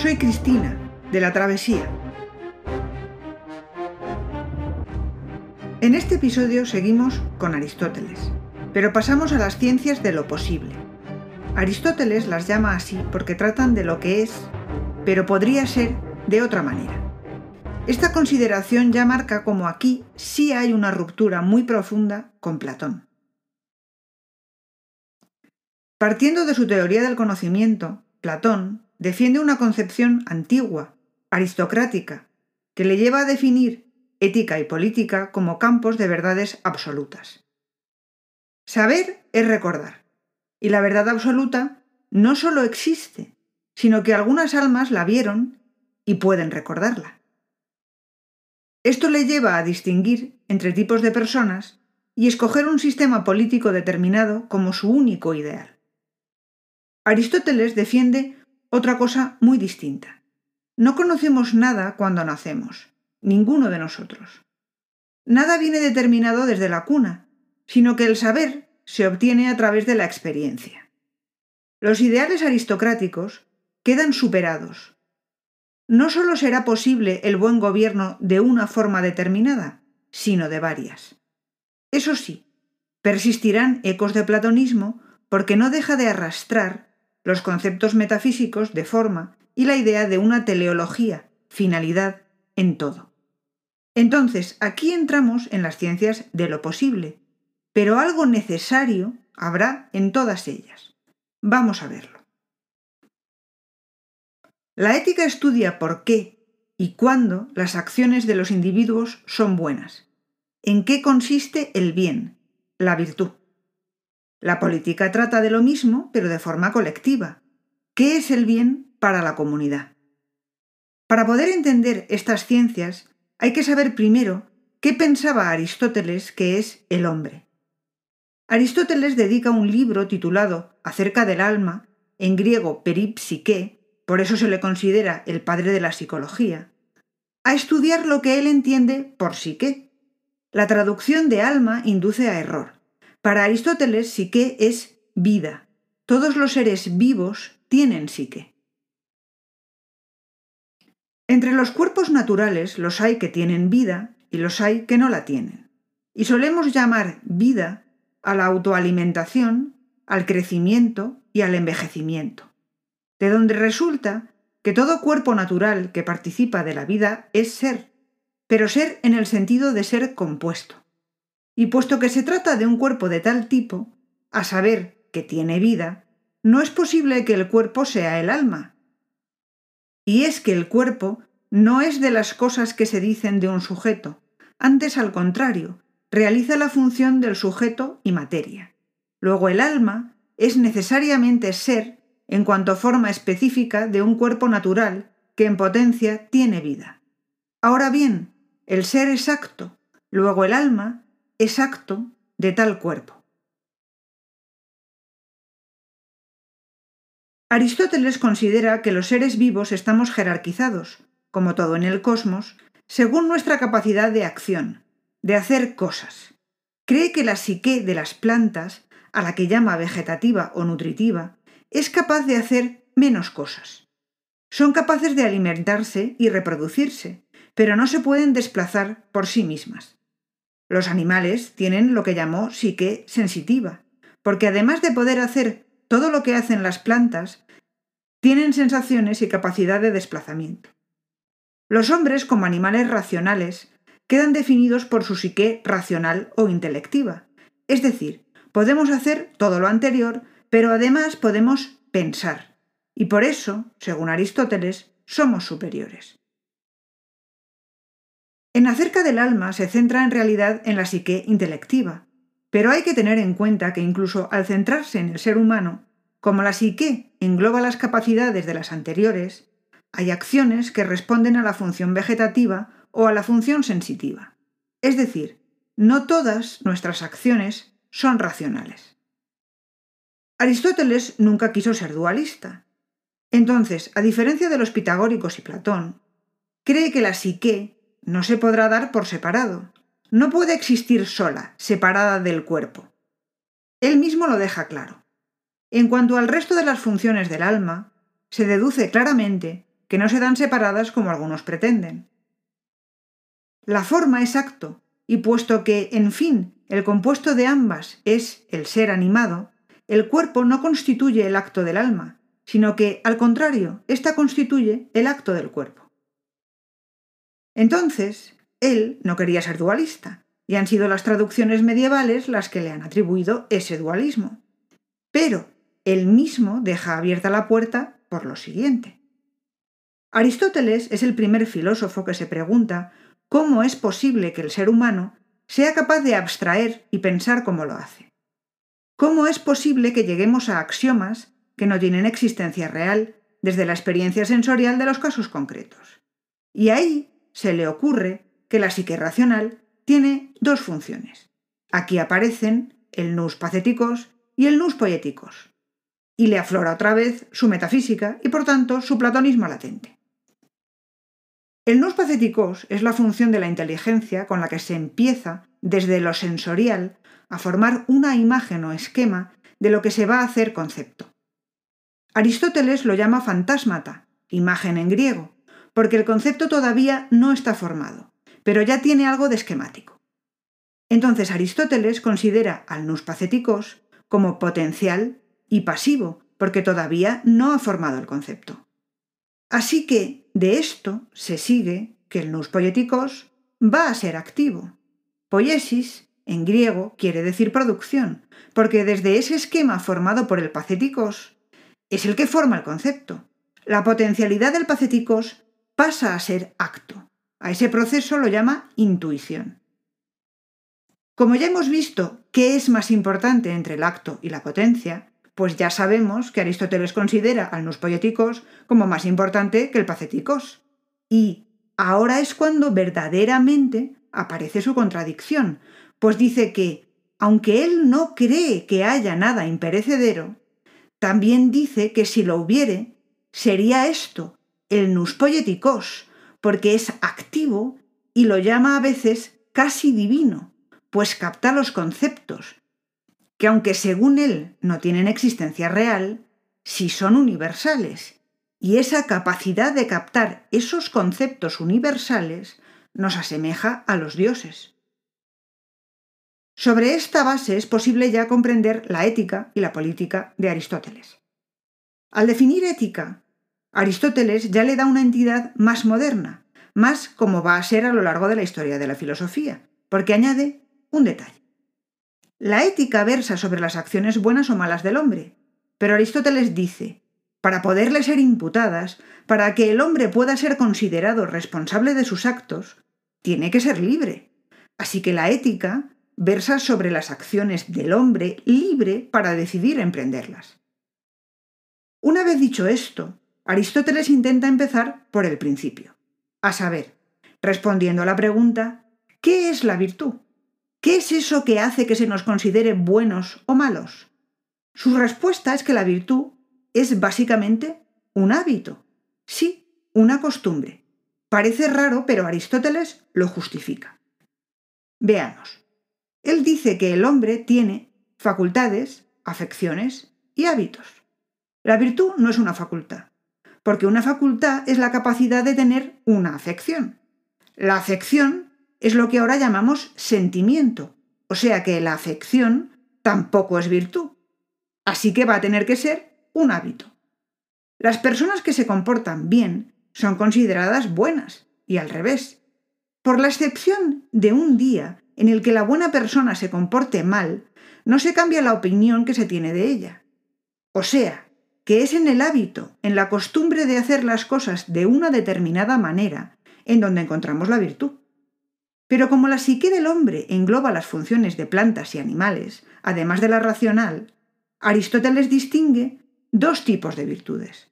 Soy Cristina, de la Travesía. En este episodio seguimos con Aristóteles, pero pasamos a las ciencias de lo posible. Aristóteles las llama así porque tratan de lo que es, pero podría ser de otra manera. Esta consideración ya marca como aquí sí hay una ruptura muy profunda con Platón. Partiendo de su teoría del conocimiento, Platón defiende una concepción antigua, aristocrática, que le lleva a definir ética y política como campos de verdades absolutas. Saber es recordar, y la verdad absoluta no solo existe, sino que algunas almas la vieron y pueden recordarla. Esto le lleva a distinguir entre tipos de personas y escoger un sistema político determinado como su único ideal. Aristóteles defiende otra cosa muy distinta. No conocemos nada cuando nacemos, ninguno de nosotros. Nada viene determinado desde la cuna, sino que el saber se obtiene a través de la experiencia. Los ideales aristocráticos quedan superados. No solo será posible el buen gobierno de una forma determinada, sino de varias. Eso sí, persistirán ecos de platonismo porque no deja de arrastrar los conceptos metafísicos de forma y la idea de una teleología, finalidad, en todo. Entonces, aquí entramos en las ciencias de lo posible, pero algo necesario habrá en todas ellas. Vamos a verlo. La ética estudia por qué y cuándo las acciones de los individuos son buenas, en qué consiste el bien, la virtud. La política trata de lo mismo, pero de forma colectiva. ¿Qué es el bien para la comunidad? Para poder entender estas ciencias, hay que saber primero qué pensaba Aristóteles que es el hombre. Aristóteles dedica un libro titulado Acerca del alma, en griego peripsique, por eso se le considera el padre de la psicología, a estudiar lo que él entiende por psique. La traducción de alma induce a error. Para Aristóteles, psique es vida. Todos los seres vivos tienen psique. Entre los cuerpos naturales los hay que tienen vida y los hay que no la tienen. Y solemos llamar vida a la autoalimentación, al crecimiento y al envejecimiento, de donde resulta que todo cuerpo natural que participa de la vida es ser, pero ser en el sentido de ser compuesto. Y puesto que se trata de un cuerpo de tal tipo, a saber, que tiene vida, no es posible que el cuerpo sea el alma. Y es que el cuerpo no es de las cosas que se dicen de un sujeto, antes al contrario, realiza la función del sujeto y materia. Luego el alma es necesariamente ser en cuanto forma específica de un cuerpo natural que en potencia tiene vida. Ahora bien, el ser exacto, luego el alma, exacto de tal cuerpo. Aristóteles considera que los seres vivos estamos jerarquizados, como todo en el cosmos, según nuestra capacidad de acción, de hacer cosas. Cree que la psique de las plantas, a la que llama vegetativa o nutritiva, es capaz de hacer menos cosas. Son capaces de alimentarse y reproducirse, pero no se pueden desplazar por sí mismas. Los animales tienen lo que llamó psique sensitiva, porque además de poder hacer todo lo que hacen las plantas, tienen sensaciones y capacidad de desplazamiento. Los hombres, como animales racionales, quedan definidos por su psique racional o intelectiva. Es decir, podemos hacer todo lo anterior, pero además podemos pensar. Y por eso, según Aristóteles, somos superiores. En acerca del alma se centra en realidad en la psique intelectiva, pero hay que tener en cuenta que incluso al centrarse en el ser humano, como la psique engloba las capacidades de las anteriores, hay acciones que responden a la función vegetativa o a la función sensitiva. Es decir, no todas nuestras acciones son racionales. Aristóteles nunca quiso ser dualista. Entonces, a diferencia de los pitagóricos y Platón, cree que la psique no se podrá dar por separado. No puede existir sola, separada del cuerpo. Él mismo lo deja claro. En cuanto al resto de las funciones del alma, se deduce claramente que no se dan separadas como algunos pretenden. La forma es acto, y puesto que, en fin, el compuesto de ambas es el ser animado, el cuerpo no constituye el acto del alma, sino que, al contrario, ésta constituye el acto del cuerpo. Entonces, él no quería ser dualista, y han sido las traducciones medievales las que le han atribuido ese dualismo. Pero él mismo deja abierta la puerta por lo siguiente. Aristóteles es el primer filósofo que se pregunta cómo es posible que el ser humano sea capaz de abstraer y pensar como lo hace. ¿Cómo es posible que lleguemos a axiomas que no tienen existencia real desde la experiencia sensorial de los casos concretos? Y ahí se le ocurre que la psique racional tiene dos funciones. Aquí aparecen el nous patheticos y el nous poéticos, y le aflora otra vez su metafísica y por tanto su platonismo latente. El nous patheticos es la función de la inteligencia con la que se empieza, desde lo sensorial, a formar una imagen o esquema de lo que se va a hacer concepto. Aristóteles lo llama fantasmata, imagen en griego, porque el concepto todavía no está formado, pero ya tiene algo de esquemático. Entonces Aristóteles considera al nous patheticos como potencial y pasivo, porque todavía no ha formado el concepto. Así que de esto se sigue que el nous poieticos va a ser activo. Poiesis, en griego, quiere decir producción, porque desde ese esquema formado por el pacéticos es el que forma el concepto. La potencialidad del pacéticos pasa a ser acto. A ese proceso lo llama intuición. Como ya hemos visto qué es más importante entre el acto y la potencia, pues ya sabemos que Aristóteles considera al nous poieticos como más importante que el pacéticos. Y ahora es cuando verdaderamente aparece su contradicción, pues dice que, aunque él no cree que haya nada imperecedero, también dice que si lo hubiere, sería esto, el nous poieticos, porque es activo y lo llama a veces casi divino, pues capta los conceptos, que aunque según él no tienen existencia real, sí son universales, y esa capacidad de captar esos conceptos universales nos asemeja a los dioses. Sobre esta base es posible ya comprender la ética y la política de Aristóteles. Al definir ética, Aristóteles ya le da una entidad más moderna, más como va a ser a lo largo de la historia de la filosofía, porque añade un detalle. La ética versa sobre las acciones buenas o malas del hombre, pero Aristóteles dice, para poderle ser imputadas, para que el hombre pueda ser considerado responsable de sus actos, tiene que ser libre. Así que la ética versa sobre las acciones del hombre libre para decidir emprenderlas. Una vez dicho esto, Aristóteles intenta empezar por el principio, a saber, respondiendo a la pregunta ¿qué es la virtud? ¿Qué es eso que hace que se nos considere buenos o malos? Su respuesta es que la virtud es básicamente un hábito, sí, una costumbre. Parece raro, pero Aristóteles lo justifica. Veamos. Él dice que el hombre tiene facultades, afecciones y hábitos. La virtud no es una facultad, porque una facultad es la capacidad de tener una afección. La afección es lo que ahora llamamos sentimiento, o sea que la afección tampoco es virtud. Así que va a tener que ser un hábito. Las personas que se comportan bien son consideradas buenas, y al revés. Por la excepción de un día en el que la buena persona se comporte mal, no se cambia la opinión que se tiene de ella. O sea, que es en el hábito, en la costumbre de hacer las cosas de una determinada manera, en donde encontramos la virtud. Pero como la psique del hombre engloba las funciones de plantas y animales, además de la racional, Aristóteles distingue dos tipos de virtudes.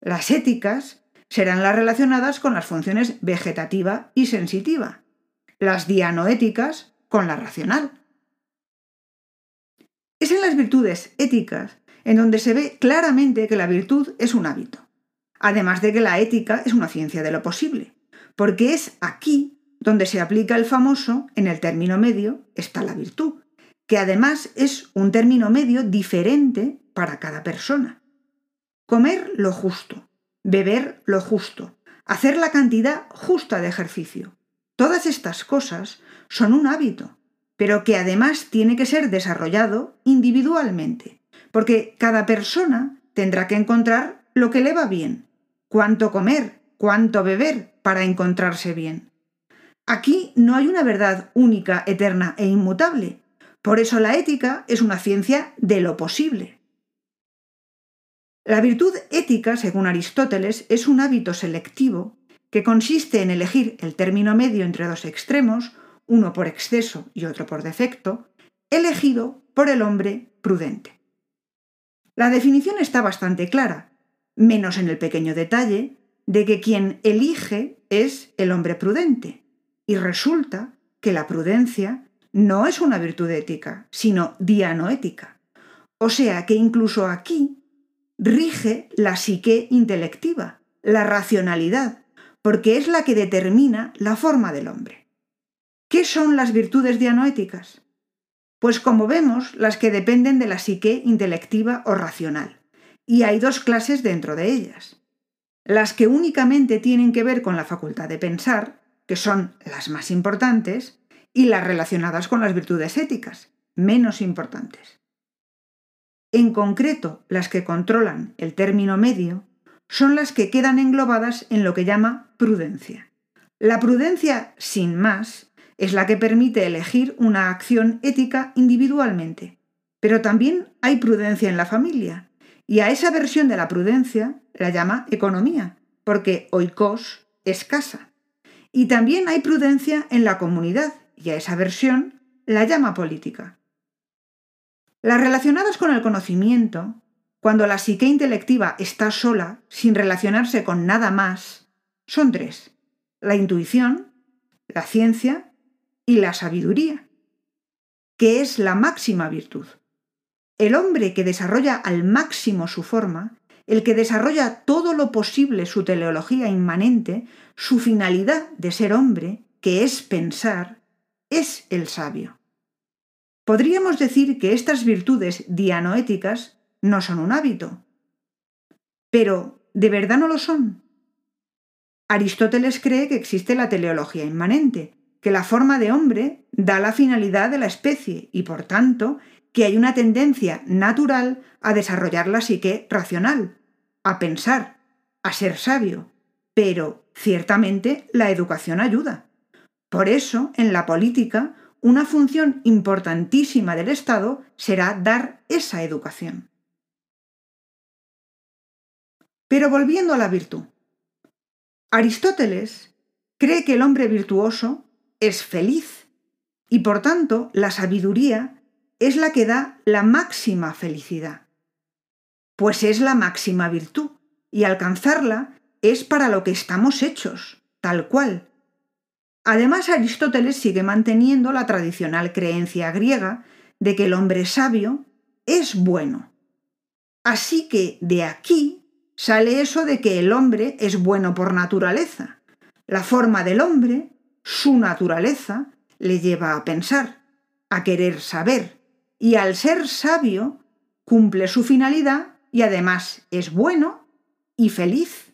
Las éticas serán las relacionadas con las funciones vegetativa y sensitiva, las dianoéticas con la racional. Es en las virtudes éticas en donde se ve claramente que la virtud es un hábito, además de que la ética es una ciencia de lo posible, porque es aquí donde se aplica el famoso, en el término medio, está la virtud, que además es un término medio diferente para cada persona. Comer lo justo, beber lo justo, hacer la cantidad justa de ejercicio. Todas estas cosas son un hábito, pero que además tiene que ser desarrollado individualmente, porque cada persona tendrá que encontrar lo que le va bien, cuánto comer, cuánto beber para encontrarse bien. Aquí no hay una verdad única, eterna e inmutable. Por eso la ética es una ciencia de lo posible. La virtud ética, según Aristóteles, es un hábito selectivo que consiste en elegir el término medio entre dos extremos, uno por exceso y otro por defecto, elegido por el hombre prudente. La definición está bastante clara, menos en el pequeño detalle de que quien elige es el hombre prudente, y resulta que la prudencia no es una virtud ética, sino dianoética. O sea que incluso aquí rige la psique intelectiva, la racionalidad, porque es la que determina la forma del hombre. ¿Qué son las virtudes dianoéticas? Pues como vemos, las que dependen de la psique intelectiva o racional. Y hay dos clases dentro de ellas. Las que únicamente tienen que ver con la facultad de pensar, que son las más importantes, y las relacionadas con las virtudes éticas, menos importantes. En concreto, las que controlan el término medio son las que quedan englobadas en lo que llama prudencia. La prudencia, sin más, es la que permite elegir una acción ética individualmente. Pero también hay prudencia en la familia, y a esa versión de la prudencia la llama economía, porque oikos es casa. Y también hay prudencia en la comunidad, y a esa versión la llama política. Las relacionadas con el conocimiento, cuando la psique intelectiva está sola, sin relacionarse con nada más, son tres. La intuición, la ciencia y la sabiduría, que es la máxima virtud. El hombre que desarrolla al máximo su forma el que desarrolla todo lo posible su teleología inmanente, su finalidad de ser hombre, que es pensar, es el sabio. Podríamos decir que estas virtudes dianoéticas no son un hábito. Pero, ¿de verdad no lo son? Aristóteles cree que existe la teleología inmanente, que la forma de hombre da la finalidad de la especie y, por tanto, que hay una tendencia natural a desarrollar la psique racional, a pensar, a ser sabio, pero ciertamente la educación ayuda. Por eso, en la política, una función importantísima del Estado será dar esa educación. Pero volviendo a la virtud. Aristóteles cree que el hombre virtuoso es feliz y por tanto la sabiduría es la que da la máxima felicidad. Pues es la máxima virtud, y alcanzarla es para lo que estamos hechos, tal cual. Además, Aristóteles sigue manteniendo la tradicional creencia griega de que el hombre sabio es bueno. Así que de aquí sale eso de que el hombre es bueno por naturaleza. La forma del hombre, su naturaleza, le lleva a pensar, a querer saber, y al ser sabio cumple su finalidad y además es bueno y feliz.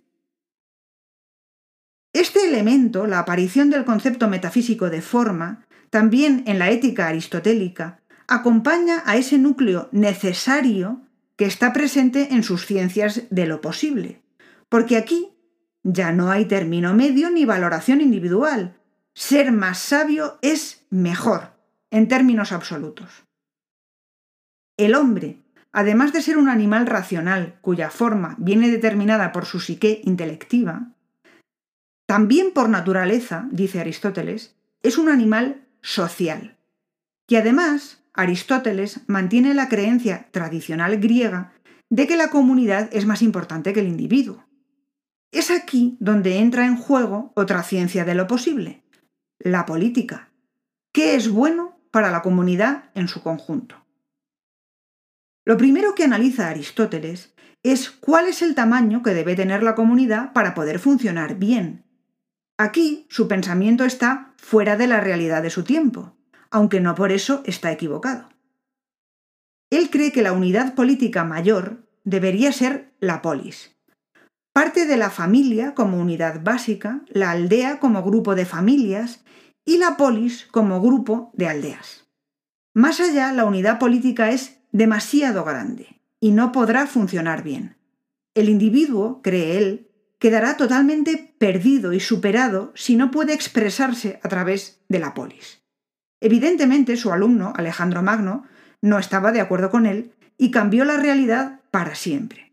Este elemento, la aparición del concepto metafísico de forma, también en la ética aristotélica, acompaña a ese núcleo necesario que está presente en sus ciencias de lo posible, porque aquí ya no hay término medio ni valoración individual. Ser más sabio es mejor, en términos absolutos. El hombre, además de ser un animal racional cuya forma viene determinada por su psique intelectiva, también por naturaleza, dice Aristóteles, es un animal social. Y además, Aristóteles mantiene la creencia tradicional griega de que la comunidad es más importante que el individuo. Es aquí donde entra en juego otra ciencia de lo posible, la política. ¿Qué es bueno para la comunidad en su conjunto? Lo primero que analiza Aristóteles es cuál es el tamaño que debe tener la comunidad para poder funcionar bien. Aquí su pensamiento está fuera de la realidad de su tiempo, aunque no por eso está equivocado. Él cree que la unidad política mayor debería ser la polis. Parte de la familia como unidad básica, la aldea como grupo de familias y la polis como grupo de aldeas. Más allá, la unidad política es demasiado grande y no podrá funcionar bien. El individuo, cree él, quedará totalmente perdido y superado si no puede expresarse a través de la polis. Evidentemente, su alumno, Alejandro Magno, no estaba de acuerdo con él y cambió la realidad para siempre.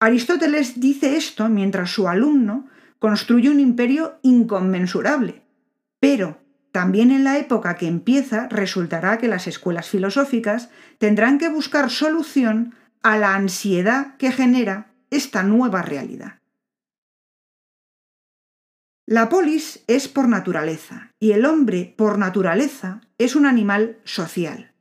Aristóteles dice esto mientras su alumno construye un imperio inconmensurable, pero también en la época que empieza resultará que las escuelas filosóficas tendrán que buscar solución a la ansiedad que genera esta nueva realidad. La polis es por naturaleza y el hombre por naturaleza es un animal social.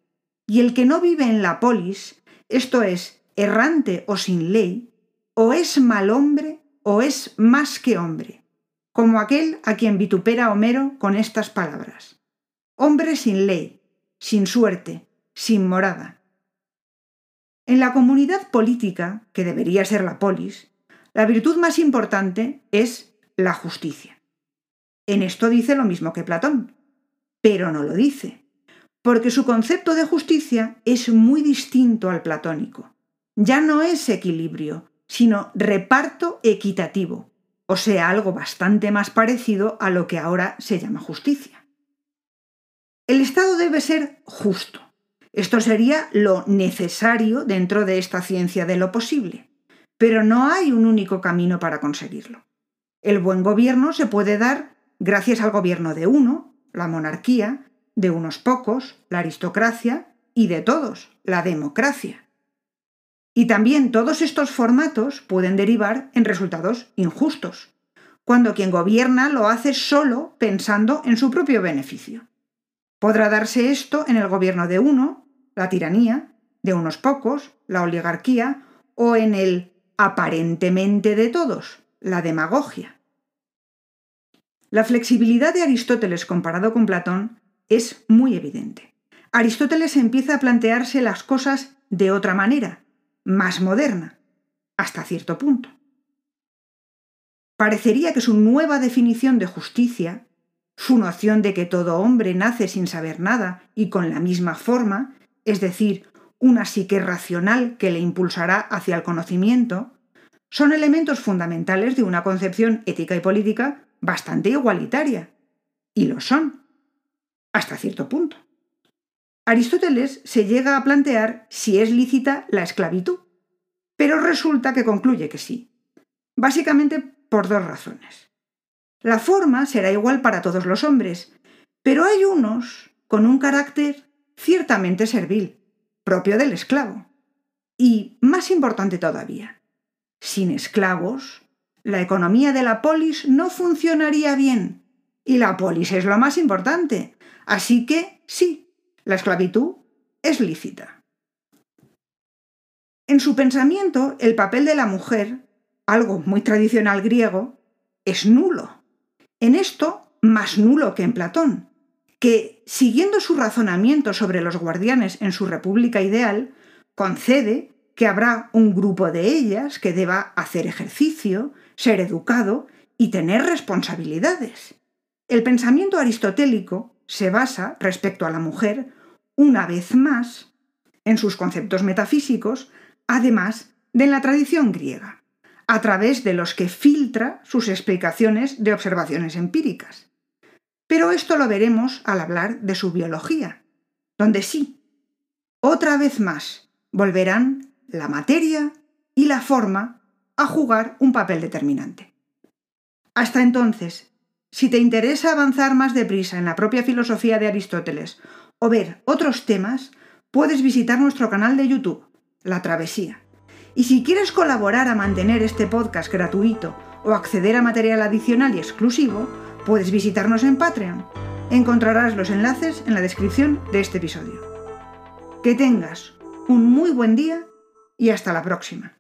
Y el que no vive en la polis, esto es, errante o sin ley, o es mal hombre o es más que hombre, como aquel a quien vitupera Homero con estas palabras. Hombre sin ley, sin suerte, sin morada. En la comunidad política, que debería ser la polis, la virtud más importante es la justicia. En esto dice lo mismo que Platón, pero no lo dice, porque su concepto de justicia es muy distinto al platónico. Ya no es equilibrio, sino reparto equitativo, o sea, algo bastante más parecido a lo que ahora se llama justicia. El Estado debe ser justo. Esto sería lo necesario dentro de esta ciencia de lo posible, pero no hay un único camino para conseguirlo. El buen gobierno se puede dar gracias al gobierno de uno, la monarquía, de unos pocos, la aristocracia, y de todos, la democracia. Y también todos estos formatos pueden derivar en resultados injustos, cuando quien gobierna lo hace solo pensando en su propio beneficio. Podrá darse esto en el gobierno de uno, la tiranía, de unos pocos, la oligarquía, o en el aparentemente de todos, la demagogia. La flexibilidad de Aristóteles comparado con Platón es muy evidente. Aristóteles empieza a plantearse las cosas de otra manera, más moderna, hasta cierto punto. Parecería que su nueva definición de justicia, su noción de que todo hombre nace sin saber nada y con la misma forma, es decir, una psique racional que le impulsará hacia el conocimiento, son elementos fundamentales de una concepción ética y política bastante igualitaria. Y lo son, hasta cierto punto. Aristóteles se llega a plantear si es lícita la esclavitud, pero resulta que concluye que sí, básicamente por dos razones. La forma será igual para todos los hombres, pero hay unos con un carácter ciertamente servil, propio del esclavo. Y, más importante todavía, sin esclavos, la economía de la polis no funcionaría bien. Y la polis es lo más importante. Así que, sí, la esclavitud es lícita. En su pensamiento, el papel de la mujer, algo muy tradicional griego, es nulo. En esto, más nulo que en Platón, que, siguiendo su razonamiento sobre los guardianes en su república ideal, concede que habrá un grupo de ellas que deba hacer ejercicio, ser educado y tener responsabilidades. El pensamiento aristotélico se basa, respecto a la mujer, una vez más, en sus conceptos metafísicos, además de en la tradición griega, a través de los que filtra sus explicaciones de observaciones empíricas. Pero esto lo veremos al hablar de su biología, donde sí, otra vez más, volverán la materia y la forma a jugar un papel determinante. Hasta entonces, si te interesa avanzar más deprisa en la propia filosofía de Aristóteles o ver otros temas, puedes visitar nuestro canal de YouTube, La Travesía. Y si quieres colaborar a mantener este podcast gratuito o acceder a material adicional y exclusivo, puedes visitarnos en Patreon. Encontrarás los enlaces en la descripción de este episodio. Que tengas un muy buen día y hasta la próxima.